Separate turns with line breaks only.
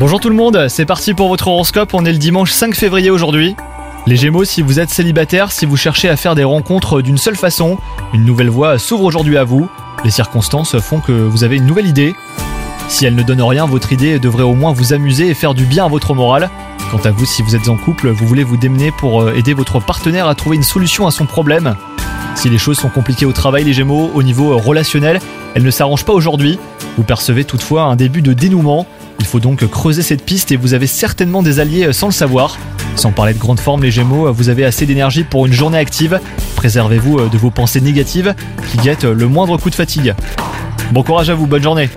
Bonjour tout le monde, c'est parti pour votre horoscope, on est le dimanche 5 février aujourd'hui. Les Gémeaux, si vous êtes célibataire, si vous cherchez à faire des rencontres d'une seule façon, une nouvelle voie s'ouvre aujourd'hui à vous. Les circonstances font que vous avez une nouvelle idée. Si elle ne donne rien, votre idée devrait au moins vous amuser et faire du bien à votre morale. Quant à vous, si vous êtes en couple, vous voulez vous démener pour euh, aider votre partenaire à trouver une solution à son problème. Si les choses sont compliquées au travail, les Gémeaux, au niveau euh, relationnel, elles ne s'arrangent pas aujourd'hui. Vous percevez toutefois un début de dénouement. Il faut donc creuser cette piste et vous avez certainement des alliés euh, sans le savoir. Sans parler de grande forme, les Gémeaux, vous avez assez d'énergie pour une journée active. Préservez-vous de vos pensées négatives qui guettent le moindre coup de fatigue. Bon courage à vous, bonne journée